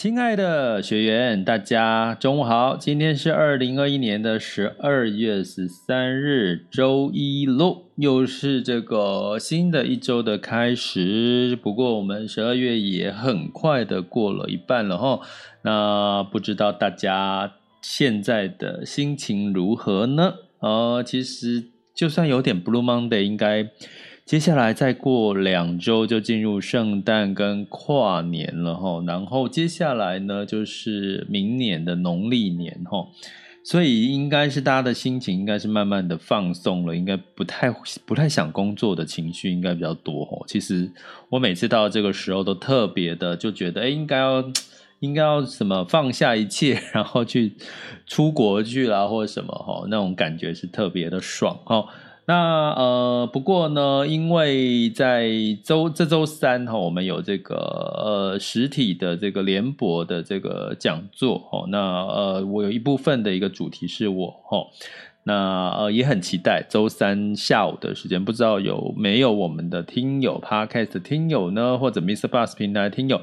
亲爱的学员，大家中午好！今天是二零二一年的十二月十三日，周一喽，又是这个新的一周的开始。不过，我们十二月也很快的过了一半了哈。那不知道大家现在的心情如何呢？呃，其实就算有点 Blue Monday，应该。接下来再过两周就进入圣诞跟跨年了哈，然后接下来呢就是明年的农历年哈，所以应该是大家的心情应该是慢慢的放松了，应该不太不太想工作的情绪应该比较多哈。其实我每次到这个时候都特别的就觉得，哎，应该要 应该要什么放下一切，然后去出国去啦，或者什么哈，那种感觉是特别的爽哈。那呃，不过呢，因为在周这周三哈，我们有这个呃实体的这个联博的这个讲座哦。那呃，我有一部分的一个主题是我哈，那呃也很期待周三下午的时间，不知道有没有我们的听友 Podcast 的听友呢，或者 Mr. Bus 平台听友。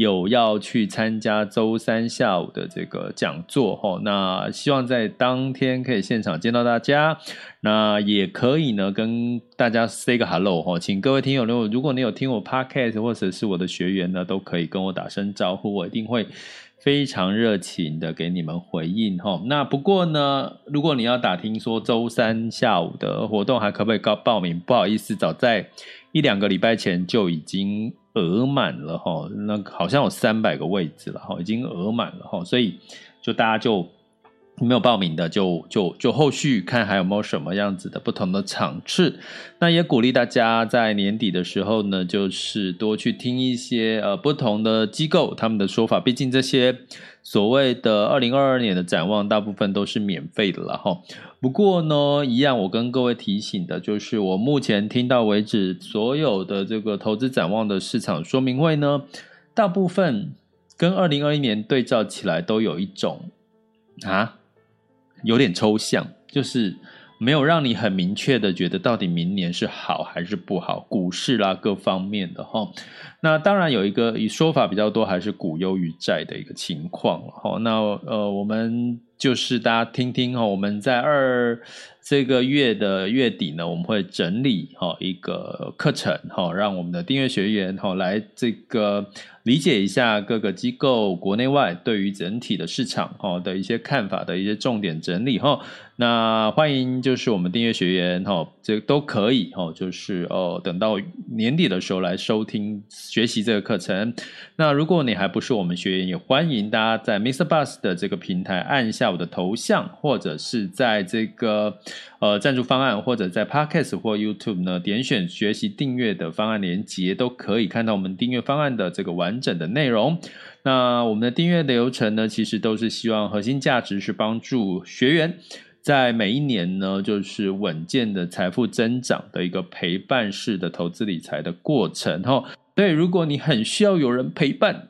有要去参加周三下午的这个讲座哈，那希望在当天可以现场见到大家，那也可以呢跟大家 say 个 hello 哈，请各位听友，如果如果你有听我 podcast 或者是我的学员呢，都可以跟我打声招呼，我一定会非常热情的给你们回应哈。那不过呢，如果你要打听说周三下午的活动还可不可以报报名，不好意思，早在一两个礼拜前就已经。额满了哈，那好像有三百个位置了哈，已经额满了哈，所以就大家就没有报名的就，就就后续看还有没有什么样子的不同的场次。那也鼓励大家在年底的时候呢，就是多去听一些呃不同的机构他们的说法，毕竟这些。所谓的二零二二年的展望，大部分都是免费的了哈。不过呢，一样我跟各位提醒的就是，我目前听到为止，所有的这个投资展望的市场说明会呢，大部分跟二零二一年对照起来，都有一种啊，有点抽象，就是。没有让你很明确的觉得到底明年是好还是不好，股市啦各方面的哈。那当然有一个以说法比较多，还是股优于债的一个情况哈。那呃，我们就是大家听听哈，我们在二这个月的月底呢，我们会整理哈一个课程哈，让我们的订阅学员哈来这个。理解一下各个机构国内外对于整体的市场哈的一些看法的一些重点整理哈，那欢迎就是我们订阅学员哈，这都可以哈，就是哦等到年底的时候来收听学习这个课程。那如果你还不是我们学员，也欢迎大家在 Mr. Bus 的这个平台按下我的头像，或者是在这个呃赞助方案，或者在 Podcast 或 YouTube 呢点选学习订阅的方案连结，都可以看到我们订阅方案的这个完。完整的内容，那我们的订阅流程呢，其实都是希望核心价值是帮助学员在每一年呢，就是稳健的财富增长的一个陪伴式的投资理财的过程哈。所以，如果你很需要有人陪伴。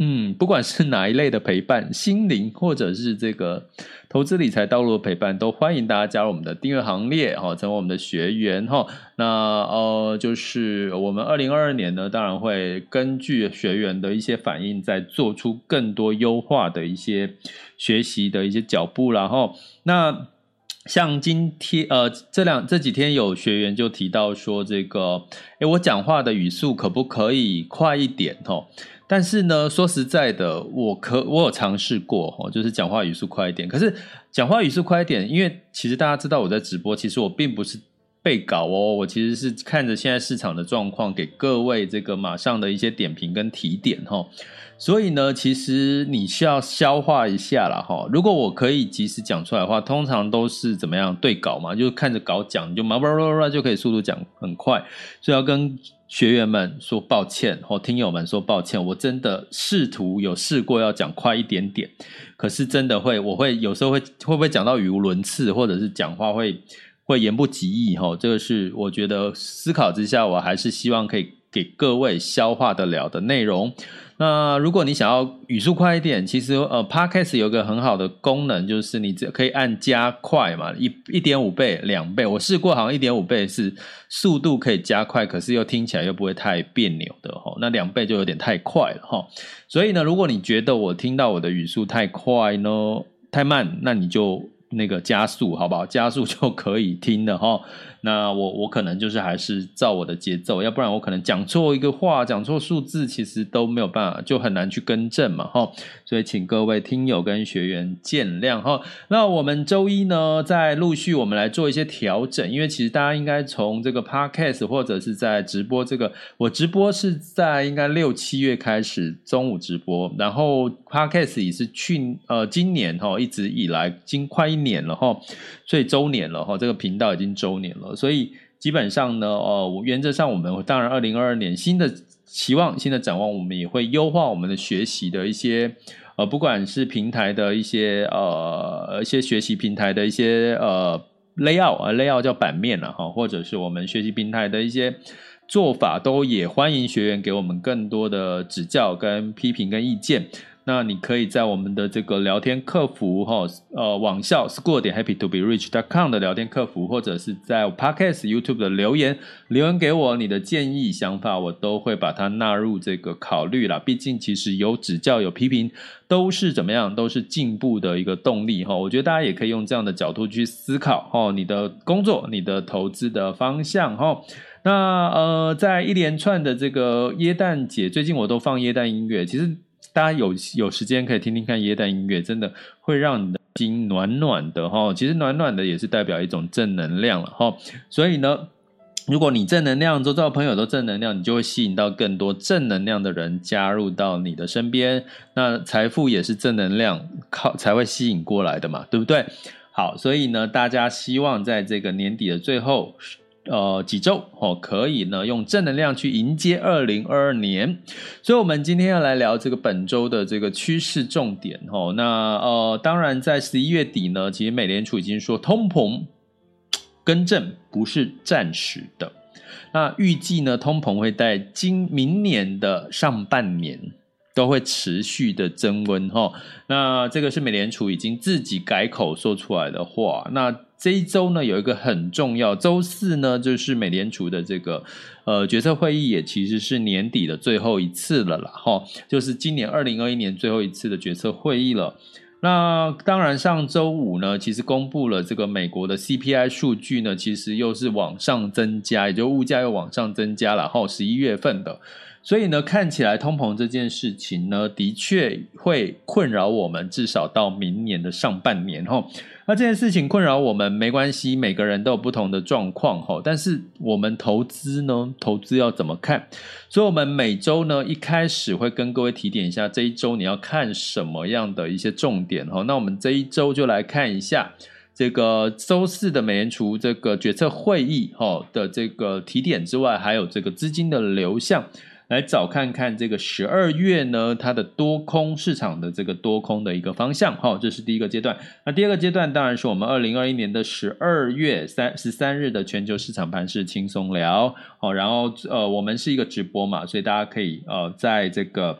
嗯，不管是哪一类的陪伴，心灵或者是这个投资理财道路的陪伴，都欢迎大家加入我们的订阅行列哈，成为我们的学员哈。那呃，就是我们二零二二年呢，当然会根据学员的一些反应，再做出更多优化的一些学习的一些脚步然后那像今天呃，这两这几天有学员就提到说，这个诶，我讲话的语速可不可以快一点哈？但是呢，说实在的，我可我有尝试过哦，就是讲话语速快一点。可是讲话语速快一点，因为其实大家知道我在直播，其实我并不是背稿哦，我其实是看着现在市场的状况，给各位这个马上的一些点评跟提点哈。所以呢，其实你需要消化一下啦哈。如果我可以及时讲出来的话，通常都是怎么样对稿嘛，就看着稿讲，就嘛叭叭叭就可以速度讲很快。所以要跟学员们说抱歉，或听友们说抱歉，我真的试图有试过要讲快一点点，可是真的会，我会有时候会会不会讲到语无伦次，或者是讲话会会言不及义哈。这个是我觉得思考之下，我还是希望可以给各位消化得了的内容。那如果你想要语速快一点，其实呃，Podcast 有个很好的功能，就是你只可以按加快嘛，一一点五倍、两倍。我试过，好像一点五倍是速度可以加快，可是又听起来又不会太别扭的齁。那两倍就有点太快了齁。所以呢，如果你觉得我听到我的语速太快呢，太慢，那你就那个加速，好不好？加速就可以听的哈。那我我可能就是还是照我的节奏，要不然我可能讲错一个话，讲错数字，其实都没有办法，就很难去更正嘛，哈。所以请各位听友跟学员见谅哈。那我们周一呢，再陆续我们来做一些调整，因为其实大家应该从这个 podcast 或者是在直播这个，我直播是在应该六七月开始中午直播，然后 podcast 也是去呃今年哈一直以来，经快一年了哈，所以周年了哈，这个频道已经周年了。所以基本上呢，呃，原则上我们当然二零二二年新的期望、新的展望，我们也会优化我们的学习的一些呃，不管是平台的一些呃一些学习平台的一些呃 layout 啊 layout 叫版面了哈，或者是我们学习平台的一些做法，都也欢迎学员给我们更多的指教、跟批评、跟意见。那你可以在我们的这个聊天客服哈，呃，网校 school 点 happy to be rich dot com 的聊天客服，或者是在 Podcast YouTube 的留言留言给我你的建议想法，我都会把它纳入这个考虑啦。毕竟其实有指教有批评都是怎么样，都是进步的一个动力哈。我觉得大家也可以用这样的角度去思考哈，你的工作、你的投资的方向哈。那呃，在一连串的这个耶诞节，最近我都放耶诞音乐，其实。大家有有时间可以听听看耶诞音乐，真的会让你的心暖暖的哈。其实暖暖的也是代表一种正能量了哈。所以呢，如果你正能量，周遭朋友都正能量，你就会吸引到更多正能量的人加入到你的身边。那财富也是正能量靠才会吸引过来的嘛，对不对？好，所以呢，大家希望在这个年底的最后。呃，几周哦，可以呢，用正能量去迎接二零二二年。所以，我们今天要来聊这个本周的这个趋势重点哦。那呃，当然，在十一月底呢，其实美联储已经说通膨更正不是暂时的。那预计呢，通膨会在今明年的上半年都会持续的增温哈。那这个是美联储已经自己改口说出来的话。那这一周呢，有一个很重要，周四呢，就是美联储的这个呃决策会议，也其实是年底的最后一次了啦，哈，就是今年二零二一年最后一次的决策会议了。那当然，上周五呢，其实公布了这个美国的 CPI 数据呢，其实又是往上增加，也就物价又往上增加了，哈，十一月份的。所以呢，看起来通膨这件事情呢，的确会困扰我们，至少到明年的上半年，哈。那这件事情困扰我们没关系，每个人都有不同的状况哈。但是我们投资呢，投资要怎么看？所以，我们每周呢一开始会跟各位提点一下，这一周你要看什么样的一些重点哈。那我们这一周就来看一下这个周四的美联储这个决策会议哈的这个提点之外，还有这个资金的流向。来找看看这个十二月呢，它的多空市场的这个多空的一个方向，哈，这是第一个阶段。那第二个阶段当然是我们二零二一年的十二月三十三日的全球市场盘是轻松聊，好，然后呃，我们是一个直播嘛，所以大家可以呃，在这个。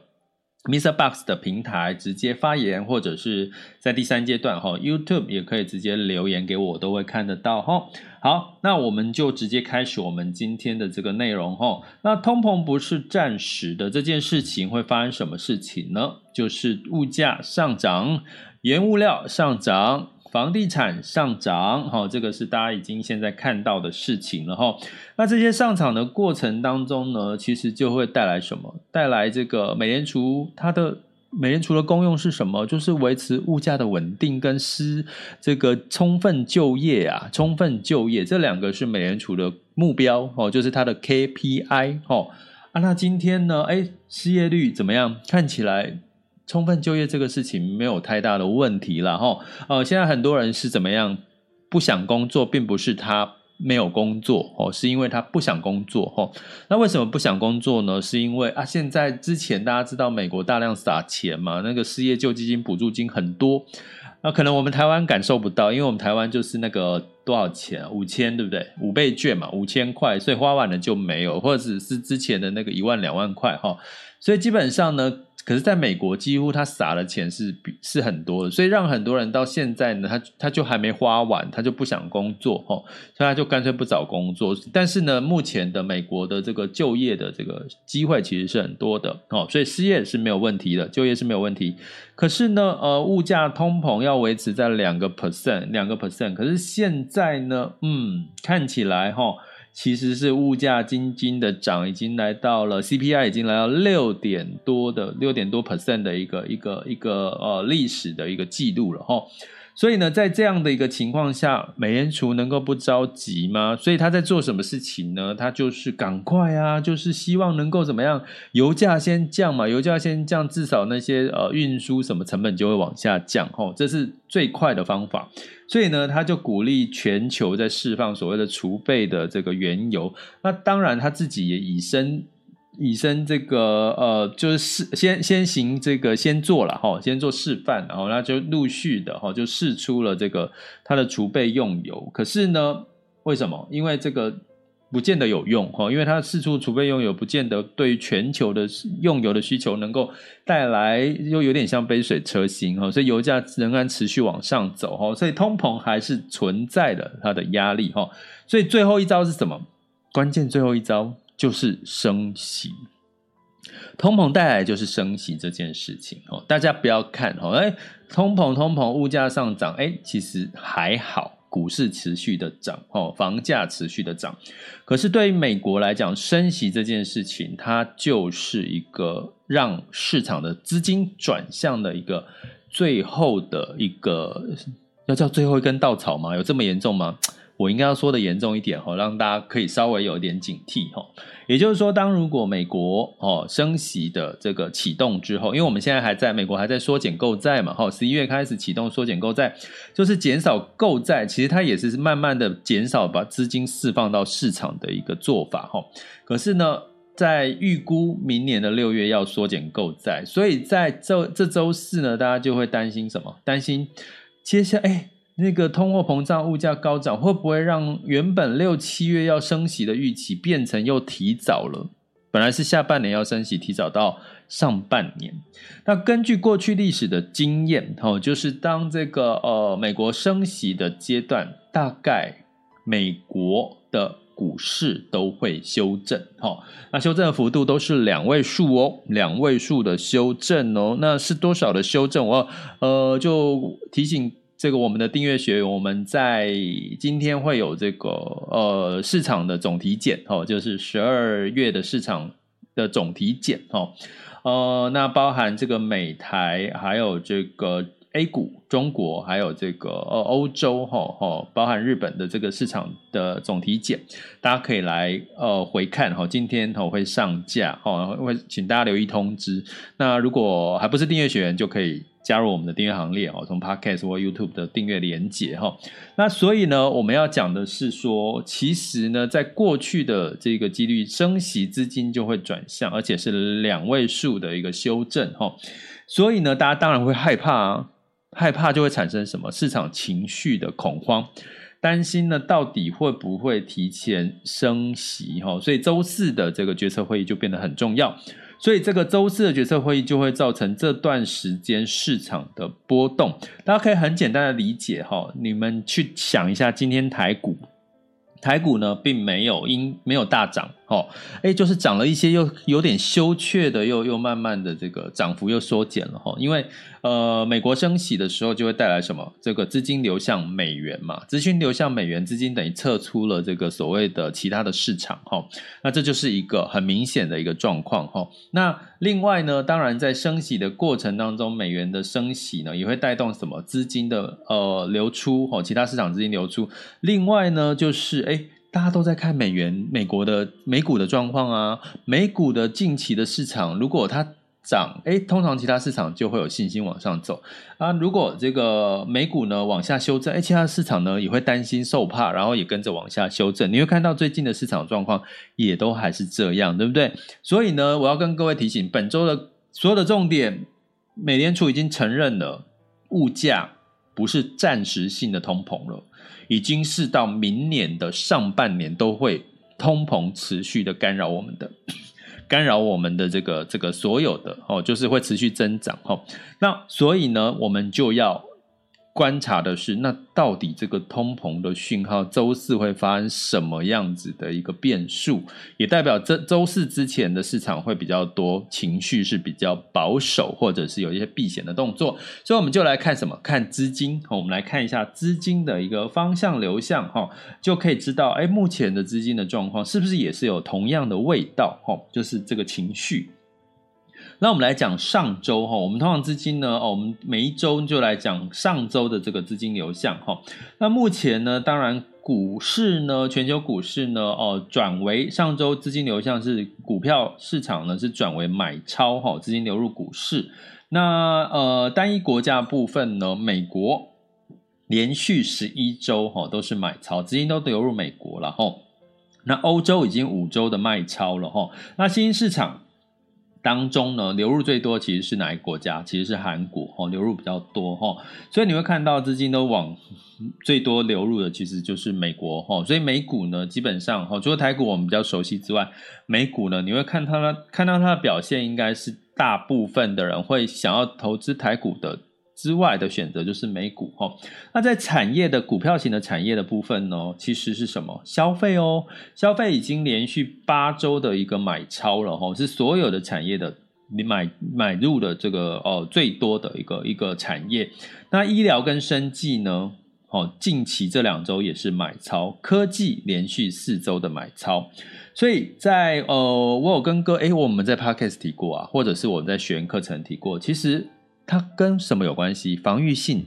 Mr. Box 的平台直接发言，或者是在第三阶段哈，YouTube 也可以直接留言给我，我都会看得到哈。好，那我们就直接开始我们今天的这个内容哈。那通膨不是暂时的这件事情会发生什么事情呢？就是物价上涨，原物料上涨。房地产上涨，哈，这个是大家已经现在看到的事情了哈。那这些上涨的过程当中呢，其实就会带来什么？带来这个美联储它的。美联储的功用是什么？就是维持物价的稳定跟施这个充分就业啊，充分就业这两个是美联储的目标哦，就是它的 KPI 哦。啊，那今天呢？哎，失业率怎么样？看起来充分就业这个事情没有太大的问题了哈。呃，现在很多人是怎么样？不想工作，并不是他。没有工作哦，是因为他不想工作哦。那为什么不想工作呢？是因为啊，现在之前大家知道美国大量撒钱嘛，那个失业救济金、补助金很多。那可能我们台湾感受不到，因为我们台湾就是那个多少钱，五千对不对？五倍券嘛，五千块，所以花完了就没有，或者是之前的那个一万两万块哈。所以基本上呢。可是，在美国，几乎他撒的钱是比是很多的，所以让很多人到现在呢，他他就还没花完，他就不想工作，吼，所以他就干脆不找工作。但是呢，目前的美国的这个就业的这个机会其实是很多的，哦，所以失业是没有问题的，就业是没有问题。可是呢，呃，物价通膨要维持在两个 percent，两个 percent。可是现在呢，嗯，看起来，吼。其实是物价斤斤的涨，已经来到了 CPI 已经来到六点多的六点多 percent 的一个一个一个呃历史的一个记录了哦。所以呢，在这样的一个情况下，美联储能够不着急吗？所以他在做什么事情呢？他就是赶快啊，就是希望能够怎么样，油价先降嘛，油价先降，至少那些呃运输什么成本就会往下降，吼，这是最快的方法。所以呢，他就鼓励全球在释放所谓的储备的这个原油。那当然，他自己也以身。以身这个呃，就是试先先行这个先做了哈，先做示范，然后那就陆续的哈，就试出了这个它的储备用油。可是呢，为什么？因为这个不见得有用哈，因为它试出储备用油，不见得对于全球的用油的需求能够带来，又有点像杯水车薪哈，所以油价仍然持续往上走哈，所以通膨还是存在的它的压力哈。所以最后一招是什么？关键最后一招。就是升息，通膨带来就是升息这件事情哦。大家不要看哦，哎，通膨通膨，物价上涨，哎，其实还好，股市持续的涨哦，房价持续的涨。可是对于美国来讲，升息这件事情，它就是一个让市场的资金转向的一个最后的一个，要叫最后一根稻草吗？有这么严重吗？我应该要说的严重一点哈，让大家可以稍微有一点警惕哈。也就是说，当如果美国哦升息的这个启动之后，因为我们现在还在美国还在缩减购债嘛，哈，十一月开始启动缩减购债，就是减少购债，其实它也是慢慢的减少把资金释放到市场的一个做法哈。可是呢，在预估明年的六月要缩减购债，所以在这这周四呢，大家就会担心什么？担心接下来。那个通货膨胀、物价高涨，会不会让原本六七月要升息的预期变成又提早了？本来是下半年要升息，提早到上半年。那根据过去历史的经验，哦，就是当这个呃美国升息的阶段，大概美国的股市都会修正，哦，那修正的幅度都是两位数哦，两位数的修正哦。那是多少的修正？我呃就提醒。这个我们的订阅学员，我们在今天会有这个呃市场的总体检哦，就是十二月的市场的总体检哦，呃，那包含这个美台，还有这个 A 股、中国，还有这个呃欧洲哈哈，包含日本的这个市场的总体检，大家可以来呃回看哈，今天我会上架哈，会请大家留意通知。那如果还不是订阅学员，就可以。加入我们的订阅行列哦，从 Podcast 或 YouTube 的订阅连接哈。那所以呢，我们要讲的是说，其实呢，在过去的这个几率升息资金就会转向，而且是两位数的一个修正哈。所以呢，大家当然会害怕啊，害怕就会产生什么市场情绪的恐慌，担心呢到底会不会提前升息哈。所以周四的这个决策会议就变得很重要。所以这个周四的决策会议就会造成这段时间市场的波动，大家可以很简单的理解哈。你们去想一下，今天台股，台股呢并没有因没有大涨，哦，哎，就是涨了一些，又有点羞怯的，又又慢慢的这个涨幅又缩减了哈。因为呃，美国升息的时候就会带来什么？这个资金流向美元嘛，资金流向美元，资金等于撤出了这个所谓的其他的市场哈。那这就是一个很明显的一个状况哈。那另外呢，当然在升息的过程当中，美元的升息呢也会带动什么资金的呃流出哦，其他市场资金流出。另外呢，就是哎。大家都在看美元、美国的美股的状况啊，美股的近期的市场，如果它涨，哎，通常其他市场就会有信心往上走啊。如果这个美股呢往下修正，哎，其他市场呢也会担心受怕，然后也跟着往下修正。你会看到最近的市场状况也都还是这样，对不对？所以呢，我要跟各位提醒，本周的所有的重点，美联储已经承认了，物价不是暂时性的通膨了。已经是到明年的上半年都会通膨持续的干扰我们的，干扰我们的这个这个所有的哦，就是会持续增长哦。那所以呢，我们就要。观察的是，那到底这个通膨的讯号，周四会发生什么样子的一个变数？也代表这周四之前的市场会比较多情绪是比较保守，或者是有一些避险的动作。所以我们就来看什么？看资金。我们来看一下资金的一个方向流向，哈，就可以知道，哎，目前的资金的状况是不是也是有同样的味道？哈，就是这个情绪。那我们来讲上周哈，我们通常资金呢，哦，我们每一周就来讲上周的这个资金流向哈。那目前呢，当然股市呢，全球股市呢，哦，转为上周资金流向是股票市场呢是转为买超哈，资金流入股市。那呃，单一国家部分呢，美国连续十一周哈都是买超，资金都流入美国了哈。那欧洲已经五周的卖超了哈。那新兴市场。当中呢，流入最多其实是哪一个国家？其实是韩国哦，流入比较多哈，所以你会看到资金都往最多流入的其实就是美国哈，所以美股呢，基本上哈，除了台股我们比较熟悉之外，美股呢，你会看它看到它的表现，应该是大部分的人会想要投资台股的。之外的选择就是美股哈，那在产业的股票型的产业的部分呢，其实是什么？消费哦，消费已经连续八周的一个买超了哈，是所有的产业的你买买入的这个哦最多的一个一个产业。那医疗跟生技呢，哦近期这两周也是买超，科技连续四周的买超，所以在呃我有跟哥诶我们在 Podcast 提过啊，或者是我们在学员课程提过，其实。它跟什么有关系？防御性，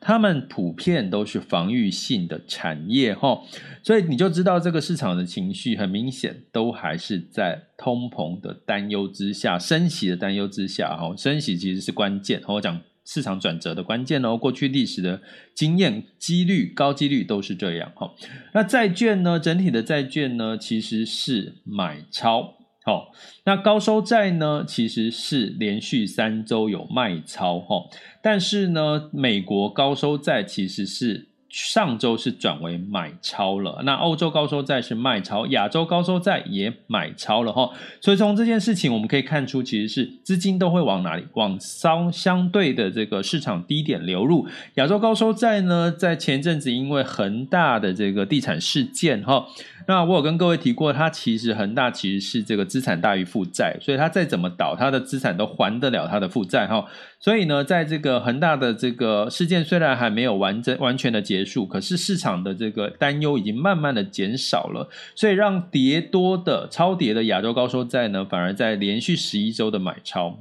他们普遍都是防御性的产业哈，所以你就知道这个市场的情绪很明显都还是在通膨的担忧之下，升息的担忧之下哈，升息其实是关键。我讲市场转折的关键哦，过去历史的经验，几率高几率都是这样哈。那债券呢？整体的债券呢，其实是买超。好，那高收债呢，其实是连续三周有卖超哈，但是呢，美国高收债其实是。上周是转为买超了，那欧洲高收债是卖超，亚洲高收债也买超了哈，所以从这件事情我们可以看出，其实是资金都会往哪里？往相相对的这个市场低点流入。亚洲高收债呢，在前阵子因为恒大的这个地产事件哈，那我有跟各位提过，它其实恒大其实是这个资产大于负债，所以它再怎么倒，它的资产都还得了它的负债哈。所以呢，在这个恒大的这个事件虽然还没有完整完全的结束，可是市场的这个担忧已经慢慢的减少了，所以让跌多的超跌的亚洲高收债呢，反而在连续十一周的买超，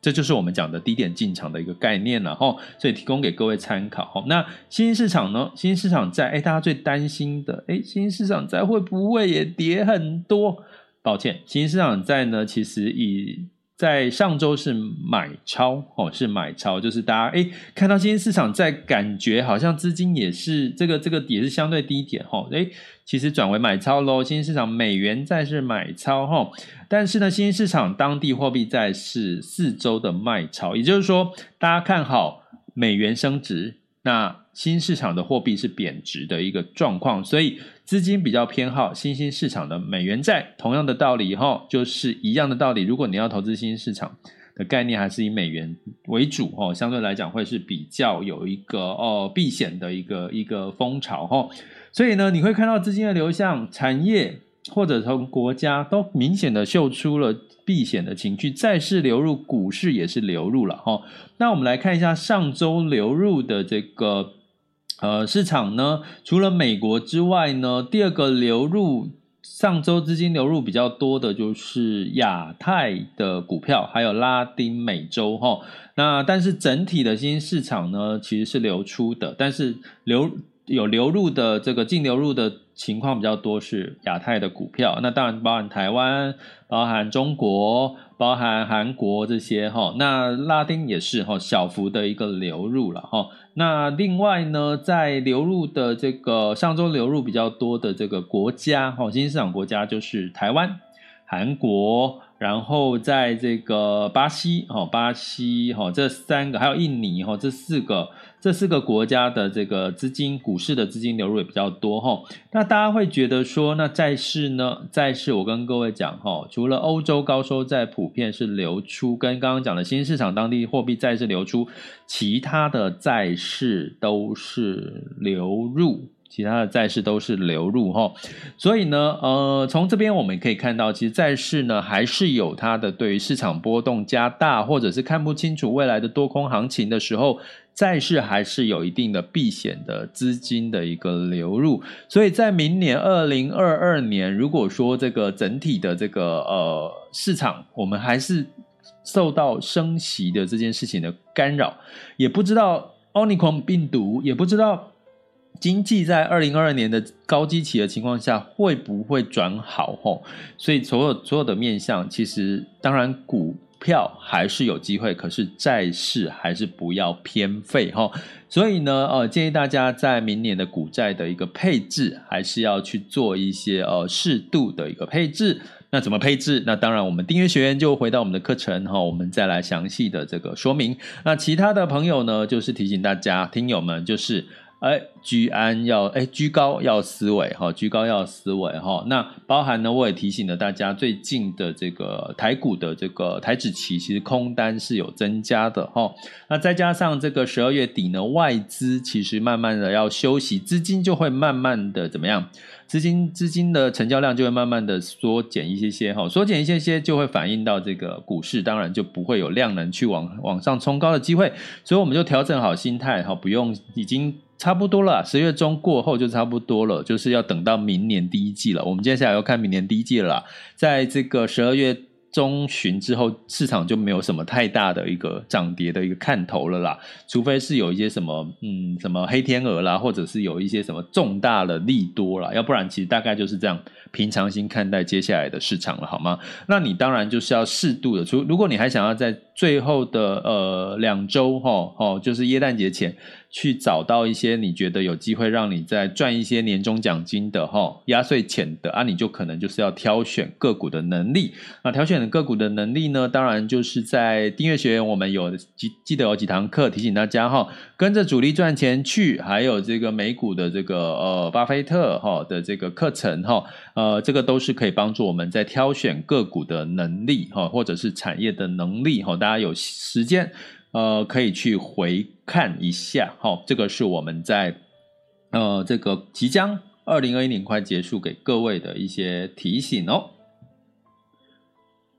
这就是我们讲的低点进场的一个概念了哈。所以提供给各位参考。那新市场呢？新市场债，哎，大家最担心的，哎，新市场债会不会也跌很多？抱歉，新市场债呢，其实以在上周是买超哦，是买超，就是大家诶看到新兴市场在感觉好像资金也是这个这个也是相对低点哈，诶其实转为买超喽。新兴市场美元债是买超哈，但是呢，新兴市场当地货币债是四周的卖超，也就是说，大家看好美元升值，那新市场的货币是贬值的一个状况，所以。资金比较偏好新兴市场的美元债，同样的道理哈，就是一样的道理。如果你要投资新兴市场的概念，还是以美元为主哈，相对来讲会是比较有一个哦避险的一个一个风潮哈。所以呢，你会看到资金的流向，产业或者从国家都明显的秀出了避险的情绪，债市流入，股市也是流入了哈。那我们来看一下上周流入的这个呃市场呢，除了美国之外呢，第二个流入上周资金流入比较多的就是亚太的股票，还有拉丁美洲哈。那但是整体的新兴市场呢，其实是流出的，但是流有流入的这个净流入的。情况比较多是亚太的股票，那当然包含台湾、包含中国、包含韩国这些哈，那拉丁也是哈小幅的一个流入了哈。那另外呢，在流入的这个上周流入比较多的这个国家哈，新兴市场国家就是台湾、韩国。然后在这个巴西哈，巴西哈这三个，还有印尼哈这四个，这四个国家的这个资金，股市的资金流入也比较多哈。那大家会觉得说，那债市呢？债市我跟各位讲哈，除了欧洲高收债普遍是流出，跟刚刚讲的新市场当地货币债市流出，其他的债市都是流入。其他的债市都是流入哈，所以呢，呃，从这边我们可以看到，其实债市呢还是有它的对于市场波动加大，或者是看不清楚未来的多空行情的时候，债市还是有一定的避险的资金的一个流入。所以在明年二零二二年，如果说这个整体的这个呃市场，我们还是受到升息的这件事情的干扰，也不知道 Omicron 病毒，也不知道。经济在二零二二年的高基期的情况下，会不会转好？吼，所以所有所有的面向，其实当然股票还是有机会，可是债市还是不要偏废，吼。所以呢，呃，建议大家在明年的股债的一个配置，还是要去做一些呃适度的一个配置。那怎么配置？那当然，我们订阅学员就回到我们的课程，哈，我们再来详细的这个说明。那其他的朋友呢，就是提醒大家，听友们就是。哎，居安要哎，居高要思维哈，居高要思维哈。那包含呢，我也提醒了大家，最近的这个台股的这个台指期，其实空单是有增加的哈。那再加上这个十二月底呢，外资其实慢慢的要休息，资金就会慢慢的怎么样？资金资金的成交量就会慢慢的缩减一些些哈，缩减一些些就会反映到这个股市，当然就不会有量能去往往上冲高的机会，所以我们就调整好心态哈，不用已经。差不多了，十月中过后就差不多了，就是要等到明年第一季了。我们接下来要看明年第一季了，在这个十二月中旬之后，市场就没有什么太大的一个涨跌的一个看头了啦，除非是有一些什么，嗯，什么黑天鹅啦，或者是有一些什么重大的利多啦，要不然其实大概就是这样。平常心看待接下来的市场了，好吗？那你当然就是要适度的出。如果你还想要在最后的呃两周哈哦，就是耶诞节前去找到一些你觉得有机会让你再赚一些年终奖金的哈压岁钱的啊，你就可能就是要挑选个股的能力。那挑选的个股的能力呢，当然就是在订阅学员，我们有记记得有几堂课提醒大家哈，跟着主力赚钱去，还有这个美股的这个呃巴菲特哈的这个课程哈。呃，这个都是可以帮助我们在挑选个股的能力哈，或者是产业的能力哈。大家有时间呃，可以去回看一下哈。这个是我们在呃这个即将二零二一年快结束给各位的一些提醒哦。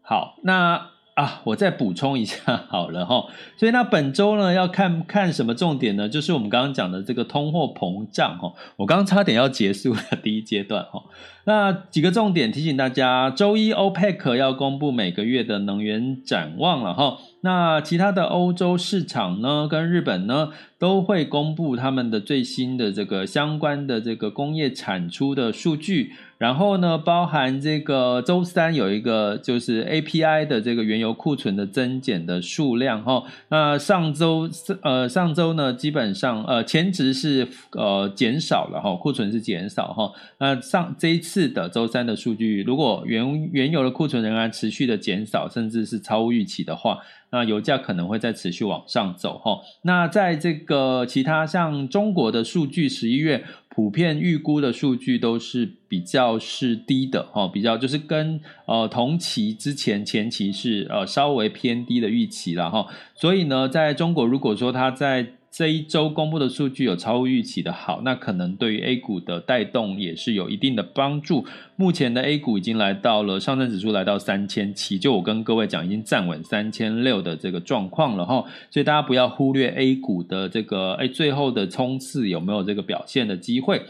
好，那。啊，我再补充一下 好了哈，所以那本周呢要看看什么重点呢？就是我们刚刚讲的这个通货膨胀哈，我刚差点要结束了第一阶段哈。那几个重点提醒大家，周一 OPEC 要公布每个月的能源展望了哈。那其他的欧洲市场呢，跟日本呢，都会公布他们的最新的这个相关的这个工业产出的数据。然后呢，包含这个周三有一个就是 API 的这个原油库存的增减的数量哈。那上周呃上周呢，基本上呃前值是呃减少了哈，库存是减少哈。那上这一次的周三的数据，如果原原油的库存仍然持续的减少，甚至是超预期的话。那油价可能会再持续往上走哈。那在这个其他像中国的数据，十一月普遍预估的数据都是比较是低的哈，比较就是跟呃同期之前前期是呃稍微偏低的预期了哈。所以呢，在中国如果说它在这一周公布的数据有超乎预期的好，那可能对于 A 股的带动也是有一定的帮助。目前的 A 股已经来到了上证指数来到三千七，就我跟各位讲，已经站稳三千六的这个状况了哈。所以大家不要忽略 A 股的这个哎最后的冲刺有没有这个表现的机会。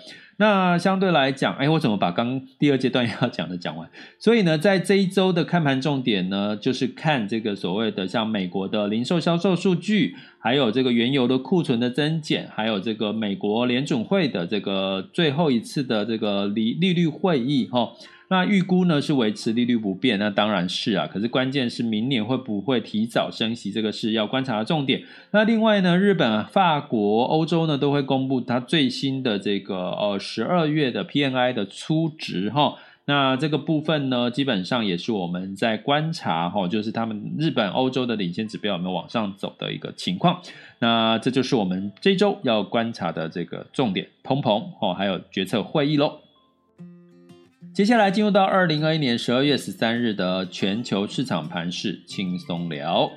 那相对来讲，哎，我怎么把刚第二阶段要讲的讲完？所以呢，在这一周的看盘重点呢，就是看这个所谓的像美国的零售销售数据，还有这个原油的库存的增减，还有这个美国联准会的这个最后一次的这个利利率会议，哈。那预估呢是维持利率不变，那当然是啊。可是关键是明年会不会提早升息，这个是要观察的重点。那另外呢，日本、法国、欧洲呢都会公布它最新的这个呃十二月的 PMI 的初值哈。那这个部分呢，基本上也是我们在观察哈，就是他们日本、欧洲的领先指标有没有往上走的一个情况。那这就是我们这周要观察的这个重点，通膨哦，还有决策会议喽。接下来进入到二零二一年十二月十三日的全球市场盘势轻松聊。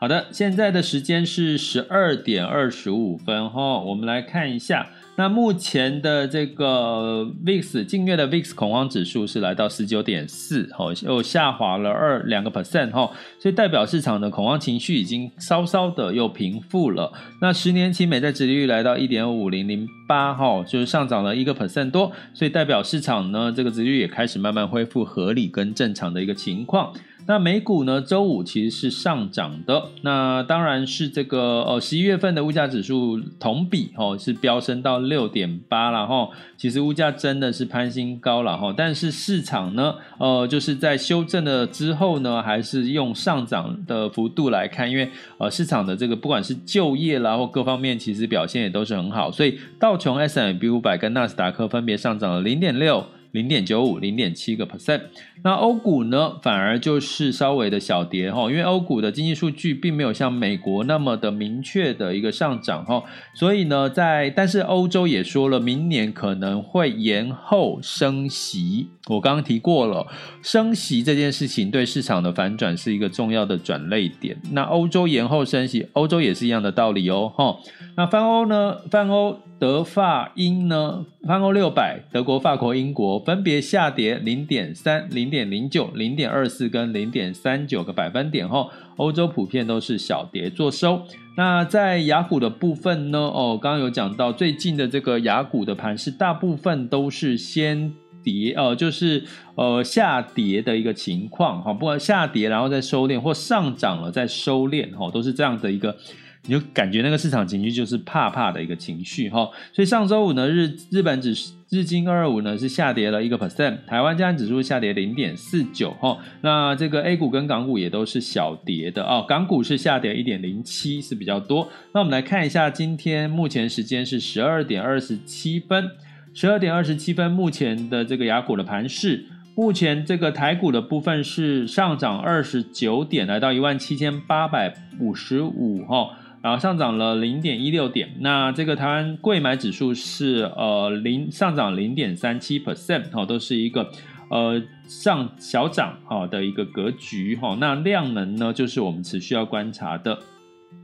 好的，现在的时间是十二点二十五分哈，我们来看一下。那目前的这个 VIX 近月的 VIX 恐慌指数是来到十九点四，哦，又下滑了二两个 percent 哈，所以代表市场的恐慌情绪已经稍稍的又平复了。那十年期美债殖利率来到一点五零零八哈，就是上涨了一个 percent 多，所以代表市场呢这个殖利率也开始慢慢恢复合理跟正常的一个情况。那美股呢？周五其实是上涨的。那当然是这个呃，十一月份的物价指数同比哦是飙升到六点八了哈。其实物价真的是攀新高了哈。但是市场呢，呃，就是在修正了之后呢，还是用上涨的幅度来看，因为呃，市场的这个不管是就业啦或各方面，其实表现也都是很好。所以道琼 S&P 五百跟纳斯达克分别上涨了零点六。零点九五、零点七个 percent，那欧股呢，反而就是稍微的小跌哈，因为欧股的经济数据并没有像美国那么的明确的一个上涨哈，所以呢，在但是欧洲也说了，明年可能会延后升息。我刚刚提过了，升息这件事情对市场的反转是一个重要的转捩点。那欧洲延后升息，欧洲也是一样的道理哦哈。那泛欧呢？泛欧。德法英呢，泛欧六百，德国、法国、英国分别下跌零点三、零点零九、零点二四跟零点三九个百分点后，欧洲普遍都是小跌作收。那在雅股的部分呢？哦，刚刚有讲到最近的这个雅股的盘是，大部分都是先跌，呃，就是呃下跌的一个情况哈，不管下跌然后再收敛，或上涨了再收敛，哈，都是这样的一个。你就感觉那个市场情绪就是怕怕的一个情绪哈，所以上周五呢，日日本指日经二二五呢是下跌了一个 percent，台湾加权指数下跌零点四九哈，那这个 A 股跟港股也都是小跌的哦，港股是下跌一点零七是比较多。那我们来看一下，今天目前时间是十二点二十七分，十二点二十七分目前的这个雅股的盘势，目前这个台股的部分是上涨二十九点，来到一万七千八百五十五哈。然后上涨了零点一六点，那这个台湾贵买指数是呃零上涨零点三七 percent 哈，都是一个呃上小涨哈的一个格局哈。那量能呢，就是我们持续要观察的。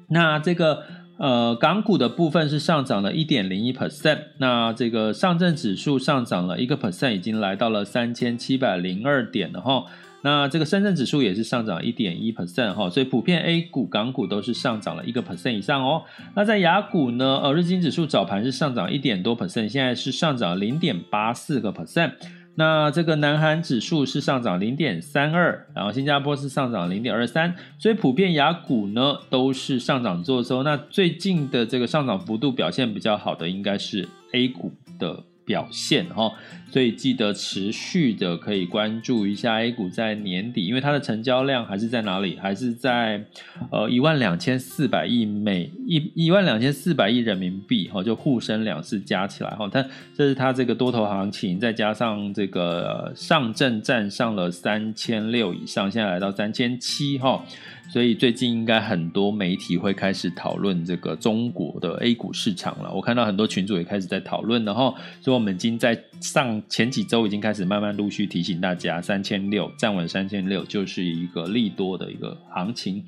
那这个呃港股的部分是上涨了一点零一 percent，那这个上证指数上涨了一个 percent，已经来到了三千七百零二点了哈。那这个深圳指数也是上涨一点一 percent 哈，所以普遍 A 股、港股都是上涨了一个 percent 以上哦。那在亚股呢，呃，日经指数早盘是上涨一点多 percent，现在是上涨零点八四个 percent。那这个南韩指数是上涨零点三二，然后新加坡是上涨零点二三，所以普遍亚股呢都是上涨做收。那最近的这个上涨幅度表现比较好的应该是 A 股的。表现哈，所以记得持续的可以关注一下 A 股在年底，因为它的成交量还是在哪里？还是在呃一万两千四百亿美一一万两千四百亿人民币哈，就沪深两市加起来哈，它这是它这个多头行情，再加上这个上证站上了三千六以上，现在来到三千七哈。所以最近应该很多媒体会开始讨论这个中国的 A 股市场了。我看到很多群主也开始在讨论了哈。所以我们已经在上前几周已经开始慢慢陆续提醒大家，三千六站稳三千六就是一个利多的一个行情。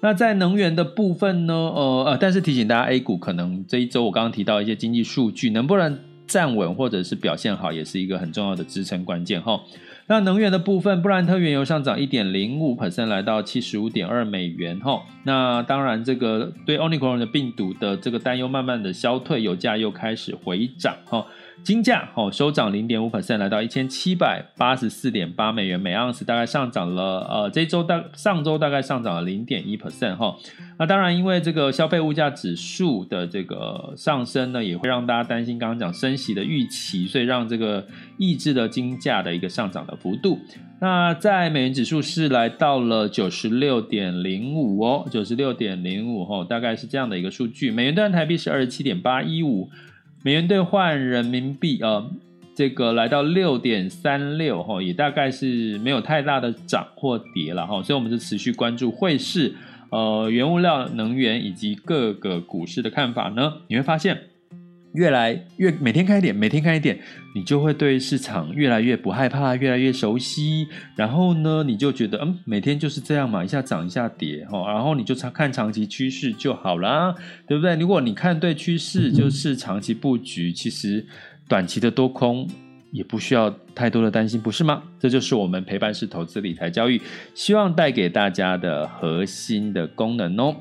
那在能源的部分呢？呃呃，但是提醒大家，A 股可能这一周我刚刚提到一些经济数据，能不能站稳或者是表现好，也是一个很重要的支撑关键哈。那能源的部分，布兰特原油上涨一点零五 percent，来到七十五点二美元哈。那当然，这个对 Omicron 的病毒的这个担忧慢慢的消退，油价又开始回涨哈。金价哦收涨零点五 percent，来到一千七百八十四点八美元每盎司，大概上涨了呃这周大上周大概上涨了零点一 percent 哈。那当然，因为这个消费物价指数的这个上升呢，也会让大家担心刚刚讲升息的预期，所以让这个抑制的金价的一个上涨的幅度。那在美元指数是来到了九十六点零五哦，九十六点零五哦，大概是这样的一个数据。美元兑台币是二十七点八一五。美元兑换人民币，呃，这个来到六点三六，哈，也大概是没有太大的涨或跌了，哈，所以我们是持续关注汇市、呃，原物料、能源以及各个股市的看法呢，你会发现。越来越每天看一点，每天看一点，你就会对市场越来越不害怕，越来越熟悉。然后呢，你就觉得嗯，每天就是这样嘛，一下涨一下跌哈，然后你就长看长期趋势就好啦，对不对？如果你看对趋势，就是长期布局，其实短期的多空也不需要太多的担心，不是吗？这就是我们陪伴式投资理财教育，希望带给大家的核心的功能哦。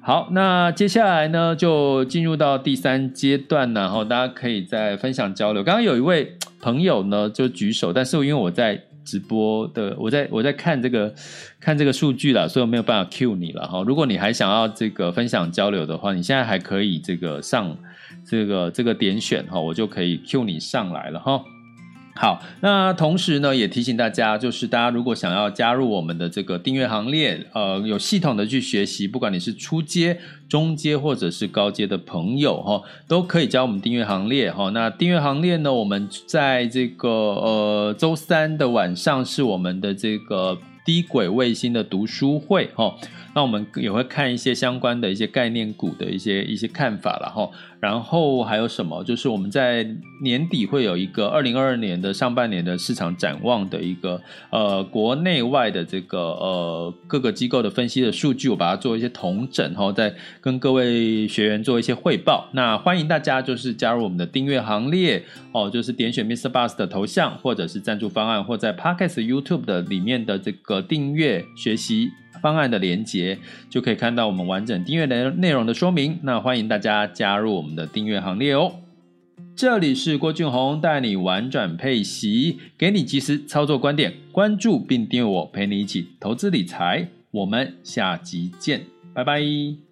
好，那接下来呢，就进入到第三阶段，然后大家可以再分享交流。刚刚有一位朋友呢就举手，但是因为我在直播的，我在我在看这个看这个数据了，所以我没有办法 Q 你了哈。如果你还想要这个分享交流的话，你现在还可以这个上这个这个点选哈，我就可以 Q 你上来了哈。好，那同时呢，也提醒大家，就是大家如果想要加入我们的这个订阅行列，呃，有系统的去学习，不管你是初阶、中阶或者是高阶的朋友哈，都可以加我们订阅行列哈。那订阅行列呢，我们在这个呃周三的晚上是我们的这个低轨卫星的读书会哈。那我们也会看一些相关的一些概念股的一些一些看法了哈，然后还有什么？就是我们在年底会有一个二零二二年的上半年的市场展望的一个呃国内外的这个呃各个机构的分析的数据，我把它做一些统整，然后再跟各位学员做一些汇报。那欢迎大家就是加入我们的订阅行列哦，就是点选 Mr. Bus 的头像，或者是赞助方案，或在 Podcast YouTube 的里面的这个订阅学习。方案的连接就可以看到我们完整订阅的内容的说明。那欢迎大家加入我们的订阅行列哦。这里是郭俊宏带你玩转配息，给你及时操作观点，关注并订阅我，陪你一起投资理财。我们下集见，拜拜。